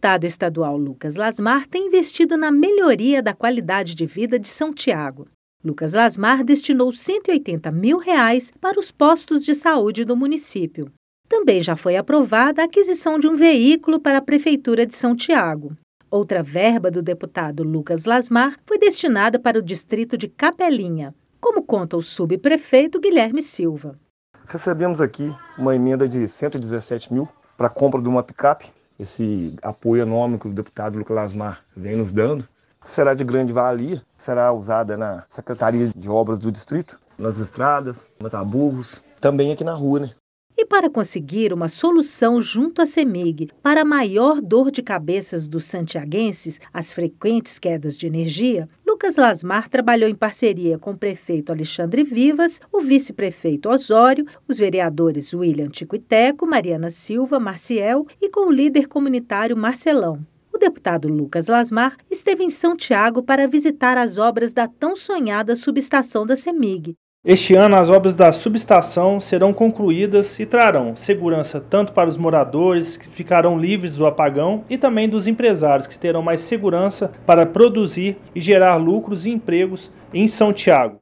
deputado estadual Lucas Lasmar tem investido na melhoria da qualidade de vida de São Tiago. Lucas Lasmar destinou 180 mil reais para os postos de saúde do município. Também já foi aprovada a aquisição de um veículo para a Prefeitura de São Tiago. Outra verba do deputado Lucas Lasmar foi destinada para o distrito de Capelinha, como conta o subprefeito Guilherme Silva. Recebemos aqui uma emenda de 117 mil para a compra de uma picape. Esse apoio econômico que o deputado Lucas Lasmar vem nos dando será de grande valia, será usada na Secretaria de Obras do Distrito, nas estradas, mataburros, também aqui na rua, né? E para conseguir uma solução junto à CEMIG para a maior dor de cabeças dos santiaguenses, as frequentes quedas de energia, Lucas Lasmar trabalhou em parceria com o prefeito Alexandre Vivas, o vice-prefeito Osório, os vereadores William Ticuiteco, Mariana Silva, Marciel e com o líder comunitário Marcelão. O deputado Lucas Lasmar esteve em São Tiago para visitar as obras da tão sonhada subestação da CEMIG, este ano, as obras da subestação serão concluídas e trarão segurança tanto para os moradores, que ficarão livres do apagão, e também dos empresários, que terão mais segurança para produzir e gerar lucros e empregos em São Tiago.